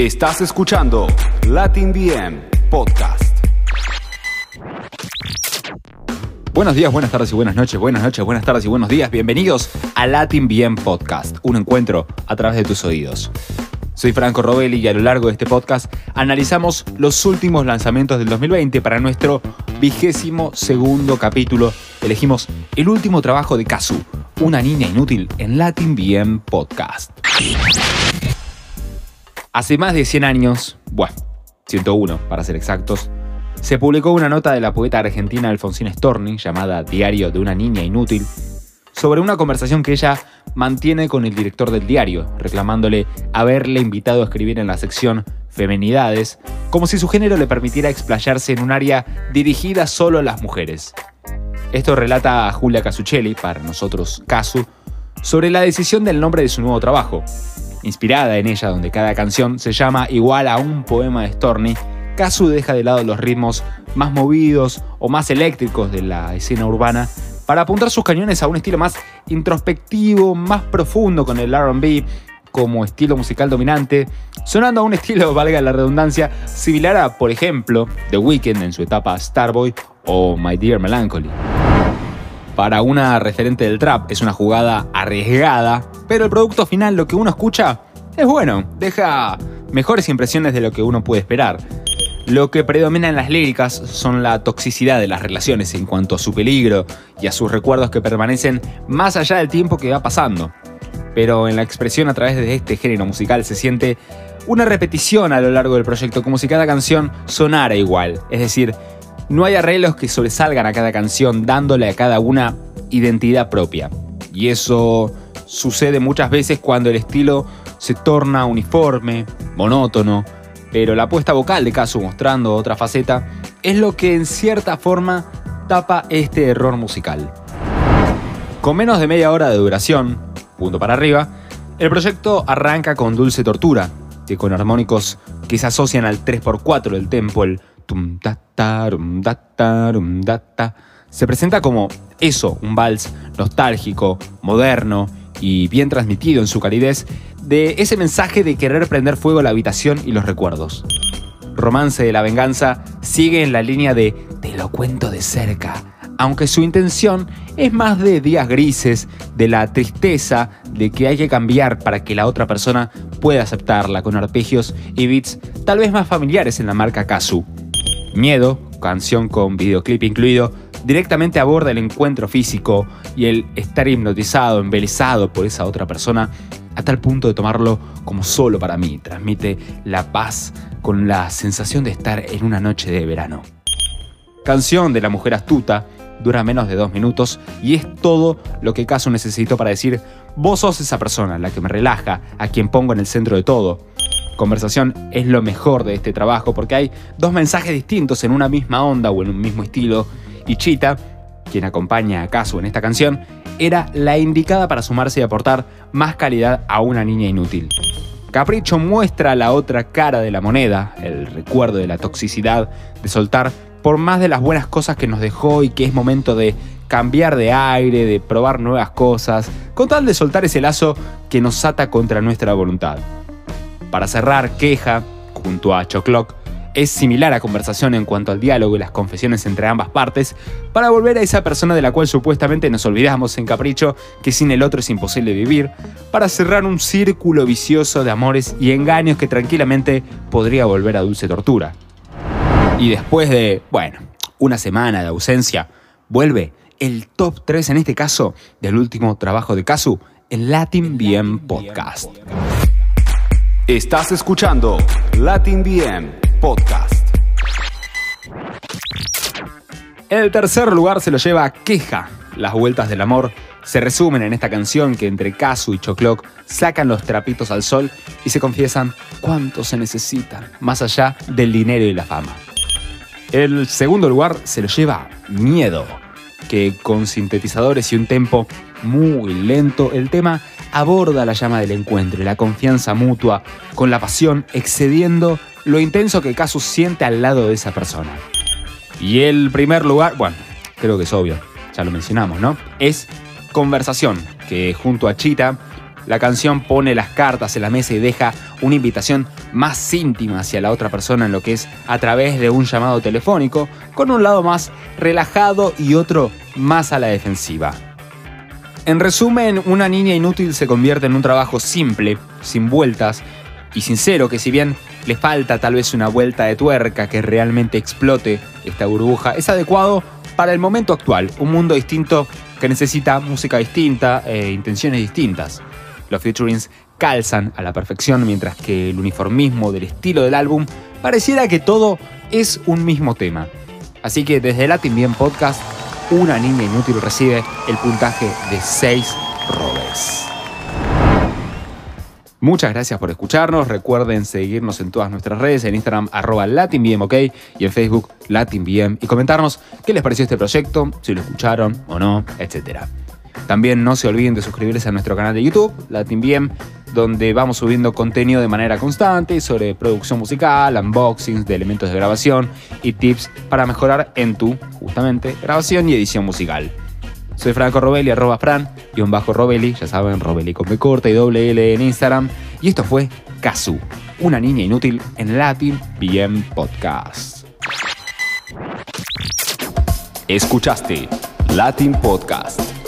Estás escuchando Latin BM Podcast. Buenos días, buenas tardes y buenas noches, buenas noches, buenas tardes y buenos días. Bienvenidos a Latin BM Podcast, un encuentro a través de tus oídos. Soy Franco Robelli y a lo largo de este podcast analizamos los últimos lanzamientos del 2020 para nuestro vigésimo segundo capítulo. Elegimos el último trabajo de Kazu, una niña inútil en Latin BM Podcast. Hace más de 100 años, bueno, 101 para ser exactos, se publicó una nota de la poeta argentina Alfonsina Storni llamada Diario de una niña inútil sobre una conversación que ella mantiene con el director del diario, reclamándole haberle invitado a escribir en la sección Femenidades, como si su género le permitiera explayarse en un área dirigida solo a las mujeres. Esto relata a Julia Casuccelli, para nosotros Casu, sobre la decisión del nombre de su nuevo trabajo. Inspirada en ella, donde cada canción se llama igual a un poema de Storni, Casu deja de lado los ritmos más movidos o más eléctricos de la escena urbana para apuntar sus cañones a un estilo más introspectivo, más profundo con el RB como estilo musical dominante, sonando a un estilo, valga la redundancia, similar a, por ejemplo, The Weeknd en su etapa Starboy o My Dear Melancholy. Para una referente del trap es una jugada arriesgada, pero el producto final, lo que uno escucha, es bueno, deja mejores impresiones de lo que uno puede esperar. Lo que predomina en las líricas son la toxicidad de las relaciones en cuanto a su peligro y a sus recuerdos que permanecen más allá del tiempo que va pasando. Pero en la expresión a través de este género musical se siente una repetición a lo largo del proyecto, como si cada canción sonara igual. Es decir, no hay arreglos que sobresalgan a cada canción dándole a cada una identidad propia. Y eso sucede muchas veces cuando el estilo se torna uniforme, monótono, pero la apuesta vocal de Kazu mostrando otra faceta es lo que en cierta forma tapa este error musical. Con menos de media hora de duración, punto para arriba, el proyecto arranca con Dulce Tortura, que con armónicos que se asocian al 3x4 del tempo, se presenta como eso, un vals nostálgico, moderno y bien transmitido en su calidez de ese mensaje de querer prender fuego a la habitación y los recuerdos. Romance de la Venganza sigue en la línea de te lo cuento de cerca, aunque su intención es más de días grises, de la tristeza de que hay que cambiar para que la otra persona pueda aceptarla con arpegios y beats tal vez más familiares en la marca Kazu. Miedo, canción con videoclip incluido, directamente aborda el encuentro físico y el estar hipnotizado, embelesado por esa otra persona a tal punto de tomarlo como solo para mí. Transmite la paz con la sensación de estar en una noche de verano. Canción de la mujer astuta, dura menos de dos minutos y es todo lo que Caso necesito para decir, vos sos esa persona, la que me relaja, a quien pongo en el centro de todo. Conversación es lo mejor de este trabajo porque hay dos mensajes distintos en una misma onda o en un mismo estilo y Chita, quien acompaña a Casu en esta canción, era la indicada para sumarse y aportar más calidad a una niña inútil. Capricho muestra la otra cara de la moneda, el recuerdo de la toxicidad, de soltar por más de las buenas cosas que nos dejó y que es momento de cambiar de aire, de probar nuevas cosas, con tal de soltar ese lazo que nos ata contra nuestra voluntad. Para cerrar, Queja, junto a Choclock, es similar a conversación en cuanto al diálogo y las confesiones entre ambas partes, para volver a esa persona de la cual supuestamente nos olvidamos en capricho, que sin el otro es imposible vivir, para cerrar un círculo vicioso de amores y engaños que tranquilamente podría volver a dulce tortura. Y después de, bueno, una semana de ausencia, vuelve el top 3 en este caso del último trabajo de Kazu en Latin BM Podcast. Estás escuchando Latin BM Podcast. El tercer lugar se lo lleva Queja. Las vueltas del amor se resumen en esta canción que entre Kazu y Choclock sacan los trapitos al sol y se confiesan cuánto se necesitan, más allá del dinero y la fama. El segundo lugar se lo lleva Miedo, que con sintetizadores y un tempo muy lento, el tema aborda la llama del encuentro y la confianza mutua con la pasión excediendo lo intenso que Casus siente al lado de esa persona. Y el primer lugar, bueno, creo que es obvio, ya lo mencionamos, ¿no? Es Conversación, que junto a Chita La canción pone las cartas en la mesa y deja una invitación más íntima hacia la otra persona en lo que es a través de un llamado telefónico, con un lado más relajado y otro más a la defensiva. En resumen, una niña inútil se convierte en un trabajo simple, sin vueltas y sincero, que si bien le falta tal vez una vuelta de tuerca que realmente explote esta burbuja, es adecuado para el momento actual, un mundo distinto que necesita música distinta e intenciones distintas. Los featurings calzan a la perfección, mientras que el uniformismo del estilo del álbum pareciera que todo es un mismo tema. Así que desde Latin Bien Podcast, una niña inútil recibe el puntaje de 6 robes. Muchas gracias por escucharnos. Recuerden seguirnos en todas nuestras redes, en Instagram arroba LatinBM. Y en Facebook LatinBM. Y comentarnos qué les pareció este proyecto, si lo escucharon o no, etc. También no se olviden de suscribirse a nuestro canal de YouTube, LatinBM, donde vamos subiendo contenido de manera constante sobre producción musical, unboxings de elementos de grabación y tips para mejorar en tu, justamente, grabación y edición musical. Soy Franco Robelli, arroba Fran, y un bajo Robelli, ya saben, Robelli con B corta y doble L en Instagram. Y esto fue Kazu, una niña inútil en Latin BM Podcast. Escuchaste Latin Podcast.